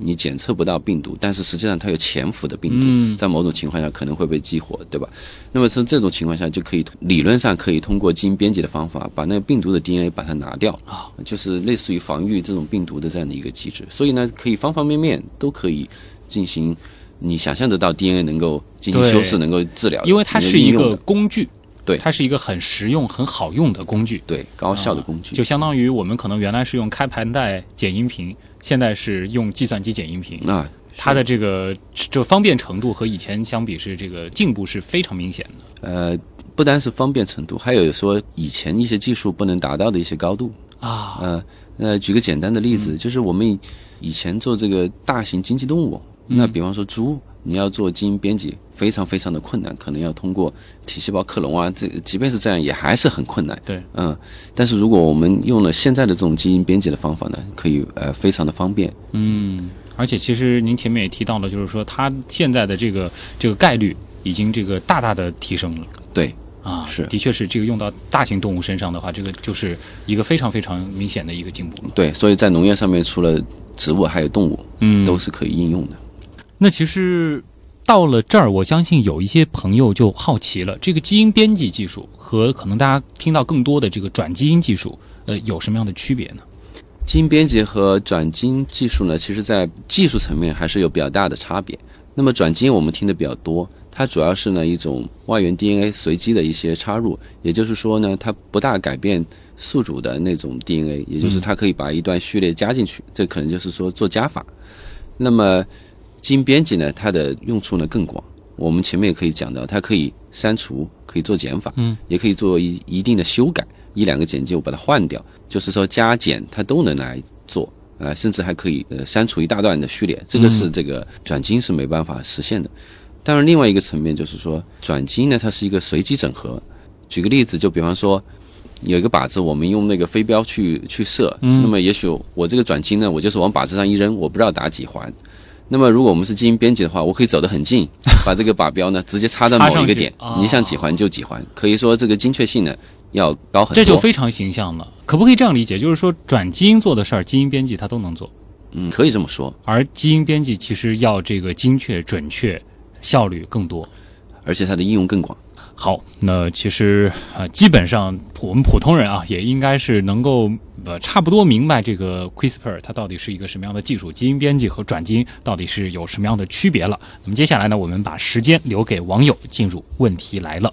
你检测不到病毒，但是实际上它有潜伏的病毒，嗯在某种情况下可能会被激活，对吧？那么从这种情况下，就可以理论上可以通过基因编辑的方法，把那个病毒的 DNA 把它拿掉啊，就是类似于防御这种病毒的这样的一个机制。所以呢，可以方方面面都可以进行。你想象得到 DNA 能够进行修饰，能够治疗，因为它是一个工具，对它是一个很实用、很好用的工具。对高效的工具，就相当于我们可能原来是用开盘带剪音频，现在是用计算机剪音频，啊，它的这个就方便程度和以前相比是这个进步是非常明显的呃，不单是方便程度，还有说以前一些技术不能达到的一些高度。啊。呃呃，举个简单的例子，就是我们以以前做这个大型经济动物，那比方说猪，你要做基因编辑，非常非常的困难，可能要通过体细胞克隆啊，这即便是这样，也还是很困难。对，嗯，但是如果我们用了现在的这种基因编辑的方法呢，可以呃非常的方便。嗯，而且其实您前面也提到了，就是说它现在的这个这个概率已经这个大大的提升了。对，啊，是的确是这个用到大型动物身上的话，这个就是一个非常非常明显的一个进步了。对，所以在农业上面，除了植物还有动物，嗯都是可以应用的。那其实到了这儿，我相信有一些朋友就好奇了，这个基因编辑技术和可能大家听到更多的这个转基因技术，呃，有什么样的区别呢？基因编辑和转基因技术呢，其实在技术层面还是有比较大的差别。那么转基因我们听的比较多，它主要是呢一种外源 DNA 随机的一些插入，也就是说呢，它不大改变宿主的那种 DNA，也就是它可以把一段序列加进去，这可能就是说做加法。那么基因编辑呢，它的用处呢更广。我们前面也可以讲到，它可以删除，可以做减法，嗯，也可以做一一定的修改，一两个简介我把它换掉，就是说加减它都能来做，呃，甚至还可以呃删除一大段的序列，这个是这个转基因是没办法实现的。当然，另外一个层面就是说，转基因呢，它是一个随机整合。举个例子，就比方说有一个靶子，我们用那个飞镖去去射，那么也许我这个转基因呢，我就是往靶子上一扔，我不知道打几环。那么如果我们是基因编辑的话，我可以走得很近，把这个靶标呢直接插到某一个点哦，你想几环就几环，可以说这个精确性呢要高很多。这就非常形象了。可不可以这样理解？就是说，转基因做的事儿，基因编辑它都能做，嗯，可以这么说，而基因编辑其实要这个精确、准确、效率更多。而且它的应用更广。好，那其实呃，基本上我们普通人啊，也应该是能够呃差不多明白这个 CRISPR 它到底是一个什么样的技术，基因编辑和转基因到底是有什么样的区别了。那么接下来呢，我们把时间留给网友，进入问题来了。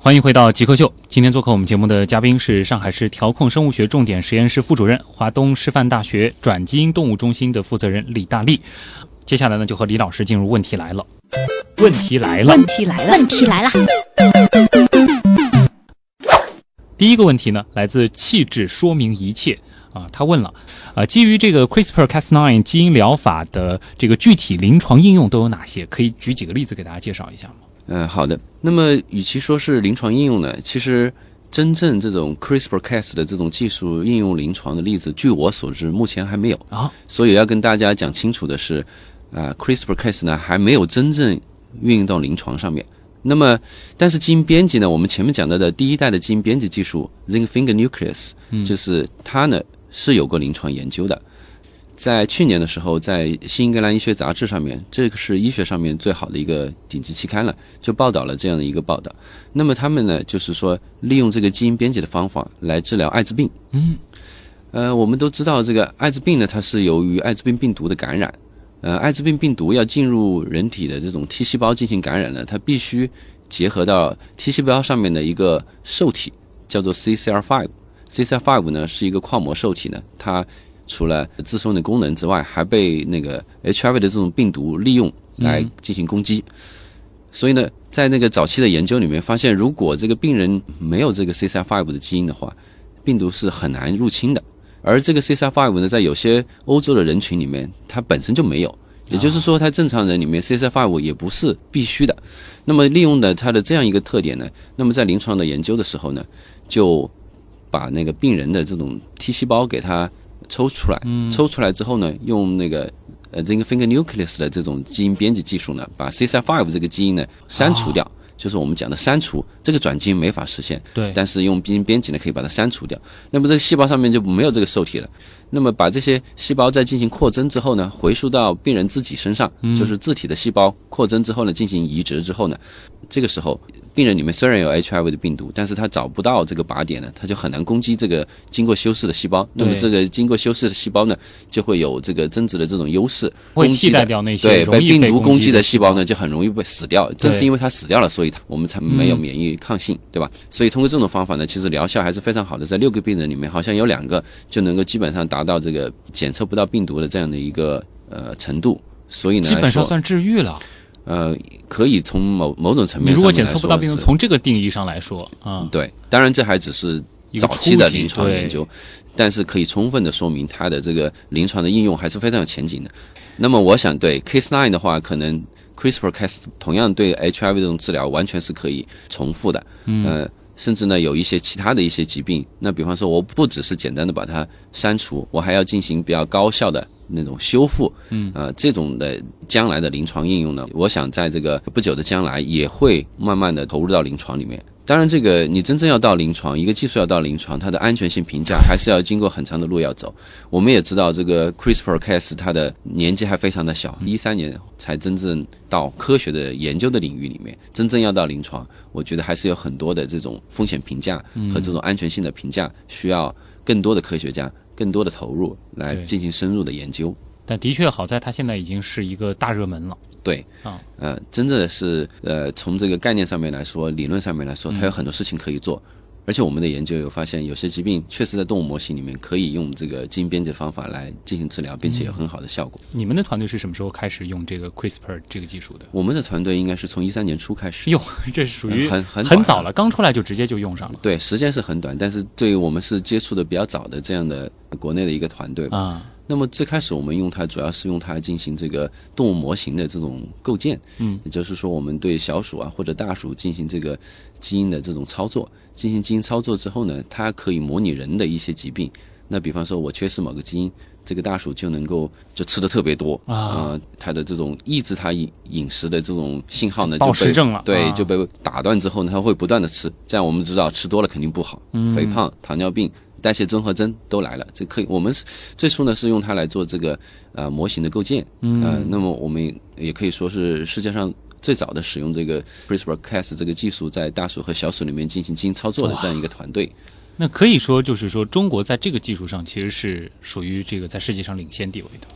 欢迎回到极客秀。今天做客我们节目的嘉宾是上海市调控生物学重点实验室副主任、华东师范大学转基因动物中心的负责人李大力。接下来呢，就和李老师进入问题来了。问题来了，问题来了，问题来了。第一个问题呢，来自气质说明一切啊，他问了，啊，基于这个 CRISPR-Cas9 基因疗法的这个具体临床应用都有哪些？可以举几个例子给大家介绍一下吗？嗯，好的。那么，与其说是临床应用呢，其实真正这种 CRISPR-Cas 的这种技术应用临床的例子，据我所知，目前还没有啊。所以要跟大家讲清楚的是，啊、c r i s p r c a s 呢还没有真正运用到临床上面。那么，但是基因编辑呢，我们前面讲到的第一代的基因编辑技术 Zinc Finger Nucleus，、就是它呢是有过临床研究的。在去年的时候，在《新英格兰医学杂志》上面，这个是医学上面最好的一个顶级期刊了，就报道了这样的一个报道。那么他们呢，就是说利用这个基因编辑的方法来治疗艾滋病。嗯，呃，我们都知道这个艾滋病呢，它是由于艾滋病病毒的感染。呃，艾滋病病毒要进入人体的这种 T 细胞进行感染呢，它必须结合到 T 细胞上面的一个受体，叫做 CCR5。CCR5 呢是一个跨膜受体呢，它除了自身的功能之外，还被那个 HIV 的这种病毒利用来进行攻击。所以呢，在那个早期的研究里面发现，如果这个病人没有这个 CCR5 的基因的话，病毒是很难入侵的。而这个 CCR5 呢，在有些欧洲的人群里面，它本身就没有，也就是说，它正常人里面 CCR5 也不是必须的。那么利用的它的这样一个特点呢，那么在临床的研究的时候呢，就把那个病人的这种 T 细胞给它抽出来，抽出来之后呢，用那个呃这个 finger nucleus 的这种基因编辑技术呢，把 CCR5 这个基因呢删除掉。就是我们讲的删除这个转基因没法实现，对但是用基因编辑呢可以把它删除掉。那么这个细胞上面就没有这个受体了。那么把这些细胞再进行扩增之后呢，回输到病人自己身上，就是自体的细胞扩增之后呢，进行移植之后呢，这个时候病人里面虽然有 HIV 的病毒，但是他找不到这个靶点呢，他就很难攻击这个经过修饰的细胞。那么这个经过修饰的细胞呢，就会有这个增殖的这种优势，会替代掉那些对被病毒攻击的细胞呢，就很容易被死掉。正是因为它死掉了，所以我们才没有免疫抗性，对吧？所以通过这种方法呢，其实疗效还是非常好的。在六个病人里面，好像有两个就能够基本上达到这个检测不到病毒的这样的一个呃程度。所以呢，基本上算治愈了。呃，可以从某某种层面，如果检测不到病毒，从这个定义上来说，啊，对，当然这还只是早期的临床研究，但是可以充分的说明它的这个临床的应用还是非常有前景的。那么我想对 Case Nine 的话，可能 CRISPR-Cas 同样对 HIV 这种治疗完全是可以重复的，嗯，甚至呢有一些其他的一些疾病，那比方说我不只是简单的把它删除，我还要进行比较高效的。那种修复，嗯，呃，这种的将来的临床应用呢，我想在这个不久的将来也会慢慢的投入到临床里面。当然，这个你真正要到临床，一个技术要到临床，它的安全性评价还是要经过很长的路要走。我们也知道，这个 CRISPR-Cas 它的年纪还非常的小，一三年才真正到科学的研究的领域里面，真正要到临床，我觉得还是有很多的这种风险评价和这种安全性的评价，需要更多的科学家。更多的投入来进行深入的研究，但的确好在它现在已经是一个大热门了。对，啊，呃，真正的是，呃，从这个概念上面来说，理论上面来说，它有很多事情可以做。而且我们的研究有发现，有些疾病确实在动物模型里面可以用这个基因编辑方法来进行治疗，并且有很好的效果。你们的团队是什么时候开始用这个 CRISPR 这个技术的？我们的团队应该是从一三年初开始。哟，这属于很很很早了，刚出来就直接就用上了。对，时间是很短，但是对于我们是接触的比较早的这样的国内的一个团队啊。那么最开始我们用它，主要是用它进行这个动物模型的这种构建，嗯，也就是说，我们对小鼠啊或者大鼠进行这个基因的这种操作，进行基因操作之后呢，它可以模拟人的一些疾病。那比方说，我缺失某个基因，这个大鼠就能够就吃的特别多啊，它的这种抑制它饮饮食的这种信号呢，暴食症了，对，就被打断之后呢，它会不断的吃，这样我们知道吃多了肯定不好，肥胖、糖尿病。代谢综合征都来了，这可以。我们是最初呢是用它来做这个呃模型的构建，嗯，那么我们也可以说是世界上最早的使用这个 CRISPR-Cas 这个技术在大鼠和小鼠里面进行基因操作的这样一个团队。那可以说就是说，中国在这个技术上其实是属于这个在世界上领先地位的。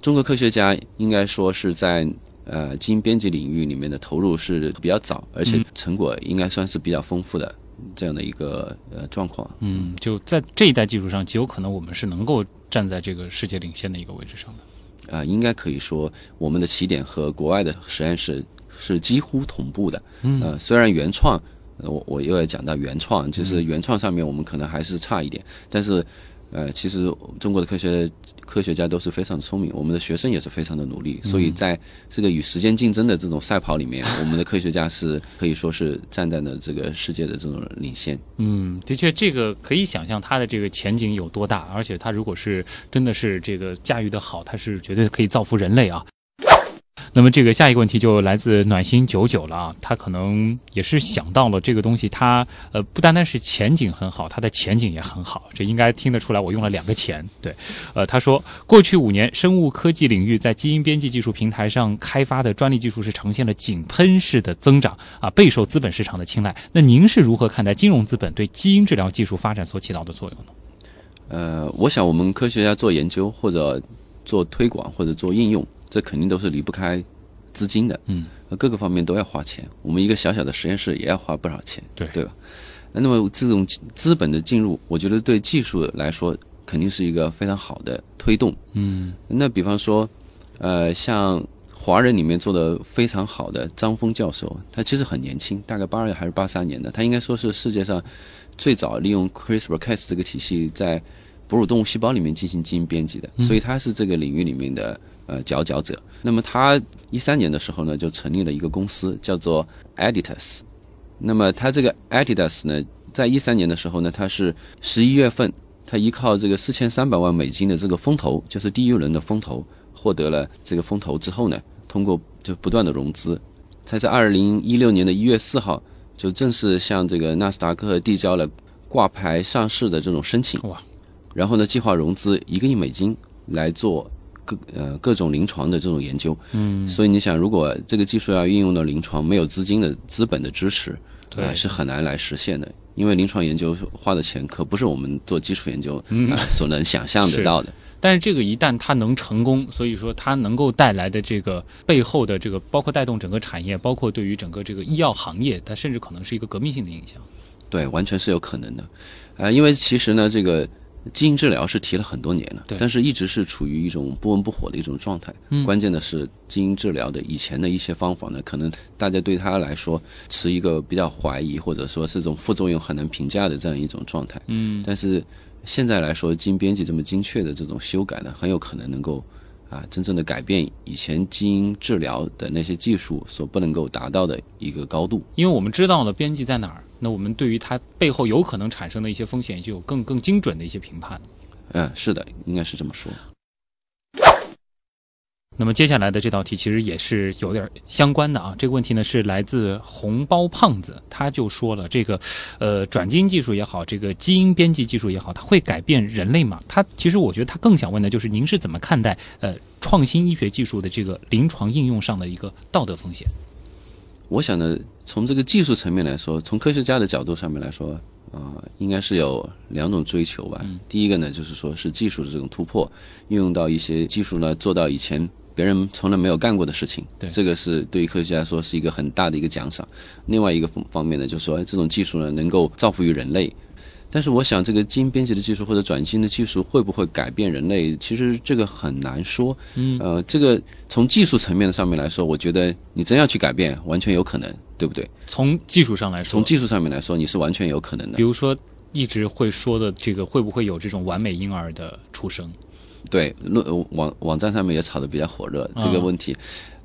中国科学家应该说是在呃基因编辑领域里面的投入是比较早，而且成果应该算是比较丰富的。这样的一个呃状况，嗯，就在这一代技术上，极有可能我们是能够站在这个世界领先的一个位置上的，啊，应该可以说我们的起点和国外的实验室是几乎同步的，嗯，呃，虽然原创，我我又要讲到原创，就是原创上面我们可能还是差一点，但是。呃，其实中国的科学科学家都是非常聪明，我们的学生也是非常的努力，所以在这个与时间竞争的这种赛跑里面，我们的科学家是可以说是站在了这个世界的这种领先。嗯，的确，这个可以想象它的这个前景有多大，而且它如果是真的是这个驾驭的好，它是绝对可以造福人类啊。那么这个下一个问题就来自暖心九九了啊，他可能也是想到了这个东西，它呃不单单是前景很好，它的前景也很好，这应该听得出来。我用了两个钱，对，呃，他说过去五年生物科技领域在基因编辑技术平台上开发的专利技术是呈现了井喷式的增长啊，备受资本市场的青睐。那您是如何看待金融资本对基因治疗技术发展所起到的作用呢？呃，我想我们科学家做研究或者做推广或者做应用。这肯定都是离不开资金的，嗯，各个方面都要花钱。我们一个小小的实验室也要花不少钱，对对吧？那么这种资本的进入，我觉得对技术来说肯定是一个非常好的推动，嗯。那比方说，呃，像华人里面做的非常好的张峰教授，他其实很年轻，大概八二还是八三年的，他应该说是世界上最早利用 CRISPR-Cas 这个体系在哺乳动物细胞里面进行基因编辑的，所以他是这个领域里面的。呃，佼佼者。那么他一三年的时候呢，就成立了一个公司，叫做 Editas。那么他这个 Editas 呢，在一三年的时候呢，他是十一月份，他依靠这个四千三百万美金的这个风投，就是第一轮的风投，获得了这个风投之后呢，通过就不断的融资，才在二零一六年的一月四号，就正式向这个纳斯达克递交了挂牌上市的这种申请。哇！然后呢，计划融资一个亿美金来做。各呃各种临床的这种研究，嗯，所以你想，如果这个技术要运用到临床，没有资金的资本的支持，对啊是很难来实现的，因为临床研究花的钱可不是我们做基础研究嗯啊所能想象得到的。但是这个一旦它能成功，所以说它能够带来的这个背后的这个，包括带动整个产业，包括对于整个这个医药行业，它甚至可能是一个革命性的影响。对，完全是有可能的，呃，因为其实呢，这个基因治疗是提了很多年了对，但是一直是处于一种不温不火的一种状态。嗯关键的是基因治疗的以前的一些方法呢，可能大家对它来说持一个比较怀疑，或者说是这种副作用很难评价的这样一种状态。嗯，但是现在来说，基因编辑这么精确的这种修改呢，很有可能能够啊，真正的改变以前基因治疗的那些技术所不能够达到的一个高度。因为我们知道了编辑在哪儿，那我们对于它背后有可能产生的一些风险，就有更更精准的一些评判。嗯，是的，应该是这么说。那么接下来的这道题其实也是有点相关的啊。这个问题呢是来自红包胖子，他就说了，这个呃转基因技术也好，这个基因编辑技术也好，它会改变人类吗？他其实我觉得他更想问的就是您是怎么看待呃创新医学技术的这个临床应用上的一个道德风险？我想呢，从这个技术层面来说，从科学家的角度上面来说，啊、应该是有两种追求吧。第一个呢，就是说是技术的这种突破，运用到一些技术呢，做到以前别人从来没有干过的事情。对这个是对于科学家来说是一个很大的一个奖赏。另外一个方方面呢，就是说哎这种技术呢，能够造福于人类。但是我想，这个基因编辑的技术或者转基因的技术会不会改变人类？其实这个很难说。嗯，呃，这个从技术层面的上面来说，我觉得你真要去改变，完全有可能，对不对？从技术上来说，从技术上面来说，你是完全有可能的比。如说一直会说的这个会不会有这种完美婴儿的出生？对，论呃网网站上面也炒得比较火热这个嗯问题，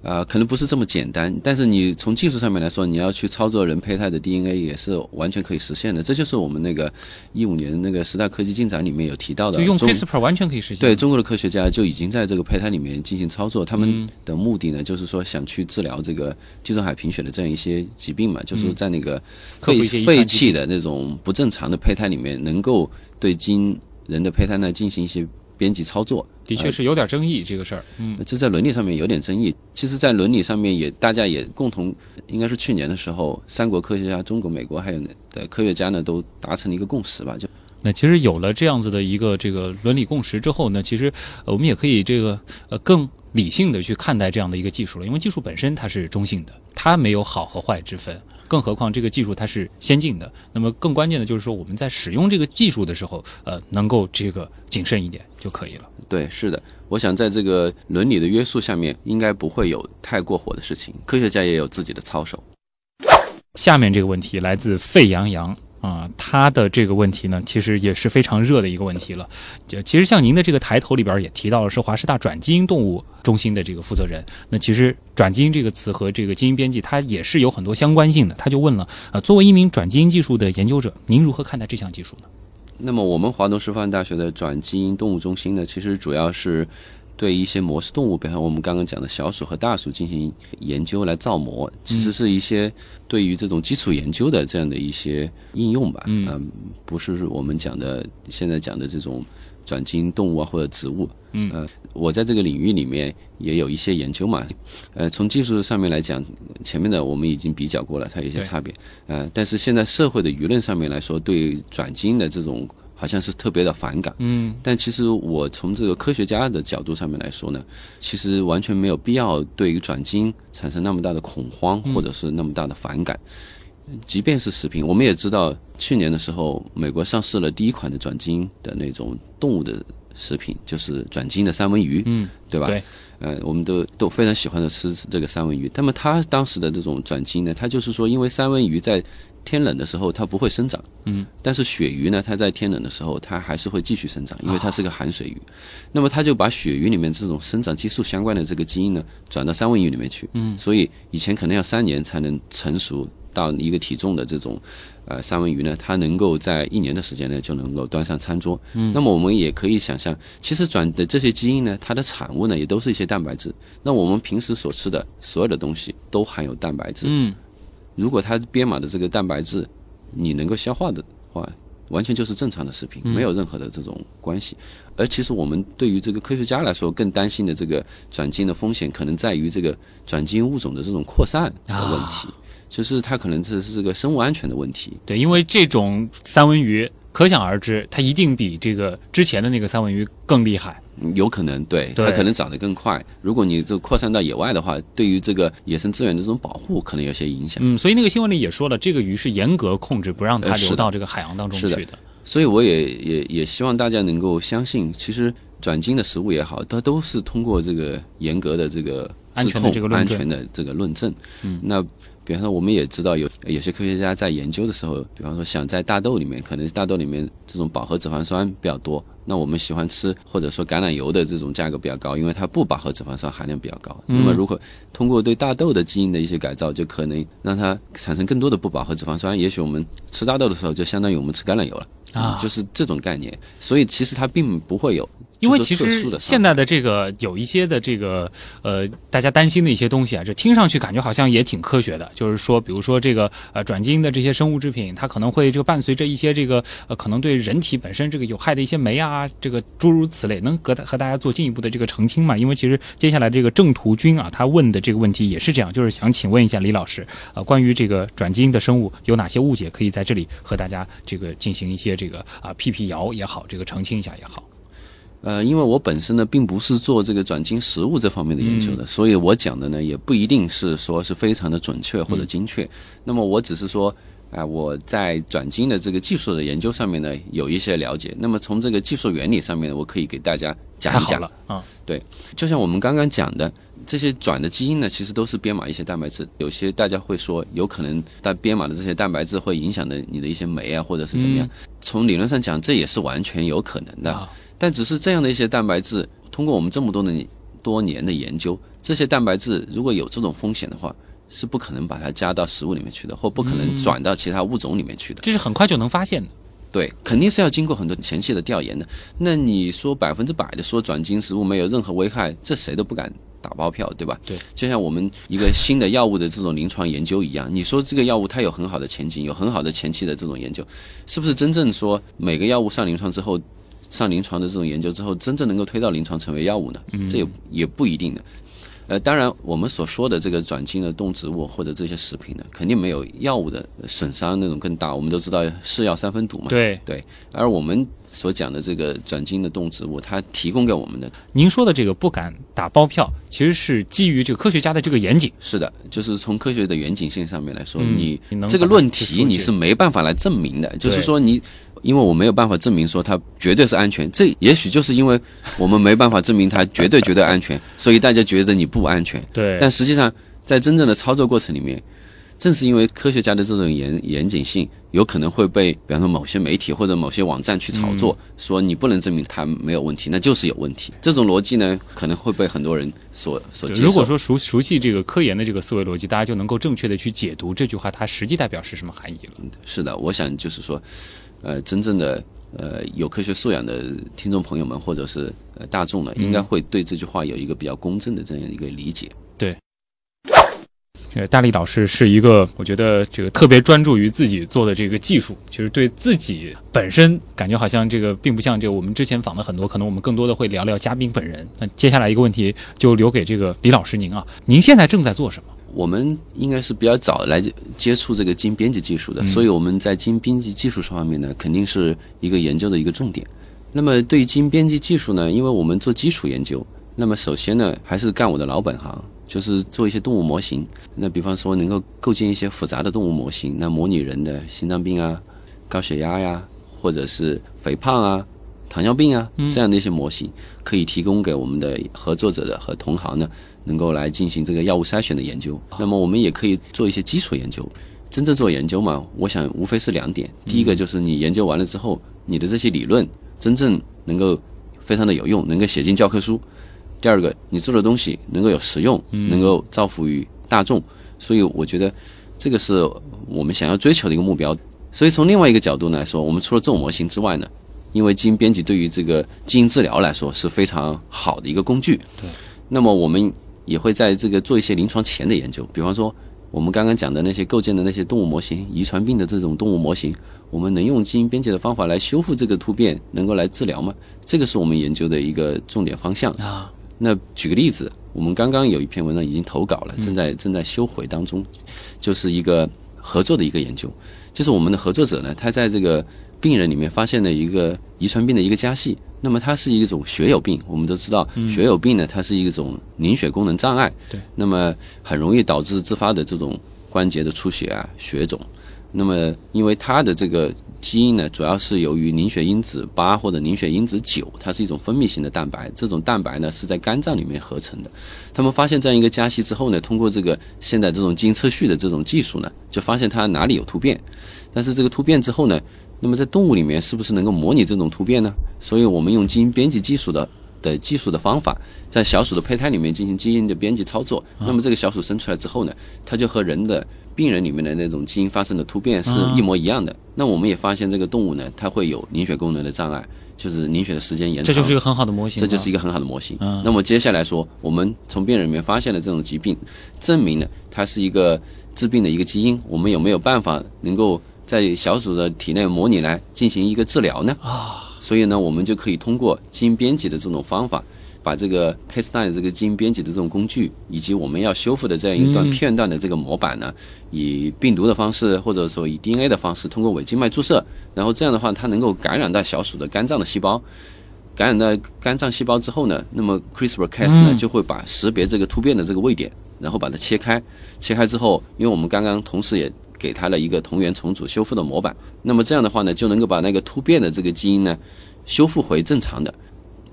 啊、可能不是这么简单。但是你从技术上面来说，你要去操作人胚胎的 DNA 也是完全可以实现的。这就是我们那个一五年那个十大科技进展里面有提到的，就用中 CRISPR 完全可以实现。对中国的科学家就已经在这个胚胎里面进行操作，他们嗯的目的呢，就是说想去治疗这个地中海贫血的这样一些疾病嘛，就是在那个废废弃的那种不正常的胚胎里面，能够对基因人的胚胎呢进行一些编辑操作。的确是有点争议这个事儿。嗯，这在伦理上面有点争议。其实，在伦理上面也大家也共同，应该是去年的时候，三国科学家，中国、美国还有的科学家呢，都达成了一个共识吧，就那其实有了这样子的一个这个伦理共识之后呢，其实呃我们也可以这个呃更理性的去看待这样的一个技术了，因为技术本身它是中性的，它没有好和坏之分。更何况这个技术它是先进的，那么更关键的就是说我们在使用这个技术的时候，呃，能够这个谨慎一点就可以了。对，是的。我想在这个伦理的约束下面，应该不会有太过火的事情。科学家也有自己的操守。下面这个问题来自沸羊羊啊，他的这个问题呢，其实也是非常热的一个问题了。就其实像您的这个抬头里边也提到了，是华师大转基因动物中心的这个负责人。那其实转基因这个词和这个基因编辑，它也是有很多相关性的。他就问了啊，作为一名转基因技术的研究者，您如何看待这项技术呢？那么，我们华东师范大学的转基因动物中心呢，其实主要是对一些模式动物，比方我们刚刚讲的小鼠和大鼠进行研究来造模，其实是一些对于这种基础研究的这样的一些应用吧。嗯不是我们讲的现在讲的这种转基因动物啊或者植物。嗯呃，我在这个领域里面也有一些研究嘛。呃，从技术上面来讲，前面的我们已经比较过了，它有一些差别。呃，但是现在社会的舆论上面来说，对转基因的这种好像是特别的反感。嗯但其实我从这个科学家的角度上面来说呢，其实完全没有必要对于转基因产生那么大的恐慌，或者是那么大的反感。即便是食品，我们也知道，去年的时候，美国上市了第一款的转基因的那种动物的食品，就是转基因的三文鱼，嗯，对吧？对，呃，我们都都非常喜欢的吃这个三文鱼。那么它当时的这种转基因呢，它就是说，因为三文鱼在天冷的时候它不会生长，嗯，但是鳕鱼呢，它在天冷的时候它还是会继续生长，因为它是个含水鱼。那么它就把鳕鱼里面这种生长激素相关的这个基因呢，转到三文鱼里面去，嗯，所以以前可能要三年才能成熟到一个体重的这种。呃，三文鱼呢，它能够在一年的时间内就能够端上餐桌。嗯，那么我们也可以想象，其实转的这些基因呢，它的产物呢，也都是一些蛋白质。那我们平时所吃的所有的东西都含有蛋白质。嗯，如果它编码的这个蛋白质你能够消化的话，完全就是正常的食品，没有任何的这种关系。而其实我们对于这个科学家来说，更担心的这个转基因的风险，可能在于这个转基因物种的这种扩散的问题。就是它可能这是个生物安全的问题。对，因为这种三文鱼可想而知，它一定比这个之前的那个三文鱼更厉害。嗯有可能对，对它可能长得更快。如果你这扩散到野外的话，对于这个野生资源的这种保护可能有些影响。嗯，所以那个新闻里也说了，这个鱼是严格控制，不让它流到这个海洋当中是的去的。所以我也也也希望大家能够相信，其实转基因的食物也好，它都是通过这个严格的这个安全的质控这个论证安全的这个论证。嗯那比方说，我们也知道有有些科学家在研究的时候，比方说想在大豆里面，可能大豆里面这种饱和脂肪酸比较多，那我们喜欢吃或者说橄榄油的这种价格比较高，因为它不饱和脂肪酸含量比较高。嗯那么如果通过对大豆的基因的一些改造，就可能让它产生更多的不饱和脂肪酸，也许我们吃大豆的时候就相当于我们吃橄榄油了。啊嗯就是这种概念，所以其实它并不会有，因为其实现在的这个有一些的这个呃，大家担心的一些东西啊，这听上去感觉好像也挺科学的。就是说，比如说这个呃转基因的这些生物制品，它可能会这个伴随着一些这个呃可能对人体本身这个有害的一些酶啊，这个诸如此类，能和大和大家做进一步的这个澄清嘛？因为其实接下来这个郑图君啊，他问的这个问题也是这样，就是想请问一下李老师，呃，关于这个转基因的生物有哪些误解，可以在这里和大家这个进行一些这个啊辟辟谣也好，这个澄清一下也好。呃，因为我本身呢并不是做这个转基因食物这方面的研究的，嗯所以我讲的呢也不一定是说是非常的准确或者精确。那么我只是说，啊、我在转基因的这个技术的研究上面呢有一些了解。那么从这个技术原理上面呢，我可以给大家讲一讲。了啊！就像我们刚刚讲的，这些转的基因呢，其实都是编码一些蛋白质。有些大家会说，有可能它编码的这些蛋白质会影响的你的一些酶啊，或者是怎么样。从理论上讲，这也是完全有可能的。啊但只是这样的一些蛋白质，通过我们这么多的多年的研究，这些蛋白质如果有这种风险的话，是不可能把它加到食物里面去的，或不可能转到其他物种里面去的。这是很快就能发现的。对，肯定是要经过很多前期的调研的。那你说百分之百的说转基因食物没有任何危害，这谁都不敢打包票，对吧？对，就像我们一个新的药物的这种临床研究一样，你说这个药物它有很好的前景，有很好的前期的这种研究，是不是真正说每个药物上临床之后，上临床的这种研究之后，真正能够推到临床成为药物呢？这也也不一定的。呃，当然，我们所说的这个转基因的动植物或者这些食品呢，肯定没有药物的损伤那种更大。我们都知道是药三分毒嘛，对，对，而我们所讲的这个转基因的动植物，它提供给我们的您说的这个不敢打包票，其实是基于这个科学家的这个严谨。是的，就是从科学的严谨性上面来说，嗯你这个论题你是没办法来证明的，就是说你。因为我没有办法证明说它绝对是安全，这也许就是因为我们没办法证明它绝对绝对安全，所以大家觉得你不安全。对但实际上，在真正的操作过程里面，正是因为科学家的这种严严谨性，有可能会被比方说某些媒体或者某些网站去炒作，说你不能证明它没有问题，那就是有问题。这种逻辑呢，可能会被很多人所所接受。如果说熟熟悉这个科研的这个思维逻辑，大家就能够正确的去解读这句话它实际代表是什么含义了。是的，我想就是说，呃，真正的呃有科学素养的听众朋友们，或者是呃大众呢，应该会对这句话有一个比较公正的这样一个理解。这个大力老师是一个，我觉得这个特别专注于自己做的这个技术，就是对自己本身感觉好像这个并不像这个我们之前访的很多，可能我们更多的会聊聊嘉宾本人。那接下来一个问题就留给这个李老师您啊，您现在正在做什么？我们应该是比较早来接触这个基因编辑技术的，所以我们在基因编辑技术方面呢，肯定是一个研究的一个重点。那么对于基因编辑技术呢，因为我们做基础研究，那么首先呢，还是干我的老本行，就是做一些动物模型。那比方说能够构建一些复杂的动物模型，那模拟人的心脏病啊、高血压呀，或者是肥胖啊、糖尿病啊这样的一些模型，可以提供给我们的合作者的和同行呢，能够来进行这个药物筛选的研究。那么我们也可以做一些基础研究。真正做研究嘛，我想无非是两点。第一个就是你研究完了之后，你的这些理论真正能够非常的有用，能够写进教科书。第二个，你做的东西能够有实用，能够造福于大众。所以我觉得这个是我们想要追求的一个目标。所以从另外一个角度来说，我们除了这种模型之外呢，因为基因编辑对于这个基因治疗来说是非常好的一个工具。对。那么我们也会在这个做一些临床前的研究，比方说我们刚刚讲的那些构建的那些动物模型，遗传病的这种动物模型，我们能用基因编辑的方法来修复这个突变，能够来治疗吗？这个是我们研究的一个重点方向。啊，那举个例子，我们刚刚有一篇文章已经投稿了，正在正在修回当中，就是一个合作的一个研究，就是我们的合作者呢，他在这个病人里面发现了一个遗传病的一个家系，那么它是一种血友病，我们都知道血友病呢，它是一种凝血功能障碍，对，那么很容易导致自发的这种关节的出血啊、血肿，那么因为它的这个基因呢，主要是由于凝血因子八或者凝血因子九，它是一种分泌型的蛋白。这种蛋白呢是在肝脏里面合成的。他们发现这样一个加息之后呢，通过这个现在这种基因测序的这种技术呢，就发现它哪里有突变。但是这个突变之后呢，那么在动物里面是不是能够模拟这种突变呢？所以我们用基因编辑技术的的技术的方法，在小鼠的胚胎里面进行基因的编辑操作。那么这个小鼠生出来之后呢，它就和人的病人里面的那种基因发生的突变是一模一样的。那我们也发现这个动物呢，它会有凝血功能的障碍，就是凝血的时间延长。这就是一个很好的模型，这就是一个很好的模型。那么接下来说，我们从病人里面发现了这种疾病，证明了它是一个致病的一个基因。我们有没有办法能够在小鼠的体内模拟来进行一个治疗呢？啊，所以呢，我们就可以通过基因编辑的这种方法。把这个 Cas9 这个基因编辑的这种工具，以及我们要修复的这样一段片段的这个模板呢，以病毒的方式，或者说以 DNA 的方式，通过伪静脉注射，然后这样的话，它能够感染到小鼠的肝脏的细胞，感染到肝脏细胞之后呢，那么 CRISPR-Cas 呢就会把识别这个突变的这个位点，然后把它切开，切开之后，因为我们刚刚同时也给它了一个同源重组修复的模板，那么这样的话呢，就能够把那个突变的这个基因呢修复回正常的。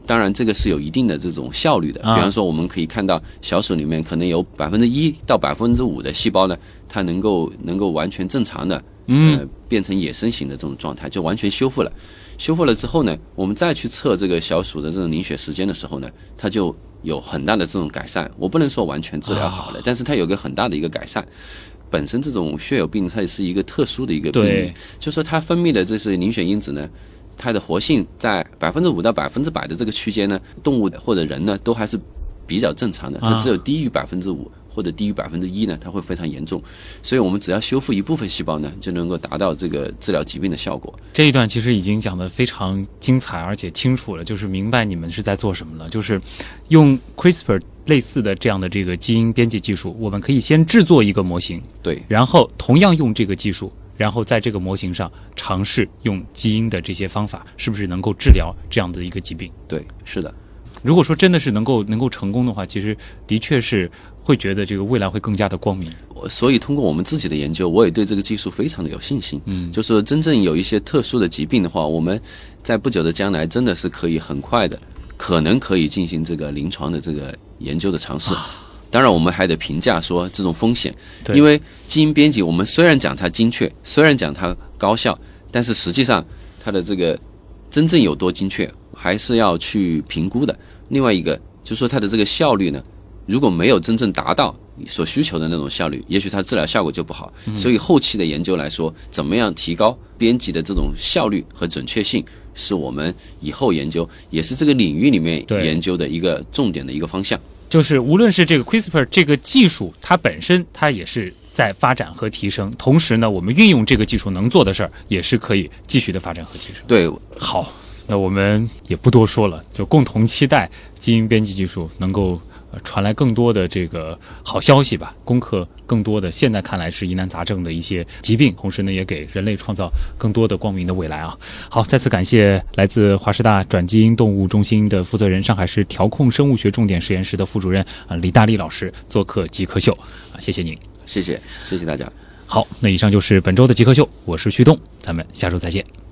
当然，这个是有一定的这种效率的。比方说，我们可以看到小鼠里面可能有百分之一到百分之五的细胞呢，它能够能够完全正常的，呃，变成野生型的这种状态，就完全修复了。修复了之后呢，我们再去测这个小鼠的这种凝血时间的时候呢，它就有很大的这种改善。我不能说完全治疗好了，但是它有个很大的一个改善。本身这种血友病它也是一个特殊的一个病例，就说它分泌的这些凝血因子呢。它的活性在百分之五到百分之百的这个区间呢，动物或者人呢都还是比较正常的。它只有低于百分之五或者低于百分之一呢，它会非常严重。所以我们只要修复一部分细胞呢，就能够达到这个治疗疾病的效果。这一段其实已经讲得非常精彩而且清楚了，就是明白你们是在做什么了。就是用 CRISPR 类似的这样的这个基因编辑技术，我们可以先制作一个模型，对，然后同样用这个技术。然后在这个模型上尝试用基因的这些方法，是不是能够治疗这样的一个疾病？对，是的。如果说真的是能够能够成功的话，其实的确是会觉得这个未来会更加的光明。所以通过我们自己的研究，我也对这个技术非常的有信心。嗯，就是真正有一些特殊的疾病的话，我们在不久的将来真的是可以很快的，可能可以进行这个临床的这个研究的尝试。当然，我们还得评价说这种风险，因为基因编辑，我们虽然讲它精确，虽然讲它高效，但是实际上它的这个真正有多精确，还是要去评估的。另外一个就是说它的这个效率呢，如果没有真正达到所需求的那种效率，也许它治疗效果就不好。所以后期的研究来说，怎么样提高编辑的这种效率和准确性，是我们以后研究，也是这个领域里面研究的一个重点的一个方向。就是无论是这个 CRISPR 这个技术，它本身它也是在发展和提升，同时呢，我们运用这个技术能做的事儿，也是可以继续的发展和提升。对，好，那我们也不多说了，就共同期待基因编辑技术能够。传来更多的这个好消息吧，攻克更多的现在看来是疑难杂症的一些疾病，同时呢，也给人类创造更多的光明的未来啊！好，再次感谢来自华师大转基因动物中心的负责人、上海市调控生物学重点实验室的副主任啊李大力老师做客极客秀啊，谢谢您，谢谢，谢谢大家。好，那以上就是本周的极客秀，我是旭东，咱们下周再见。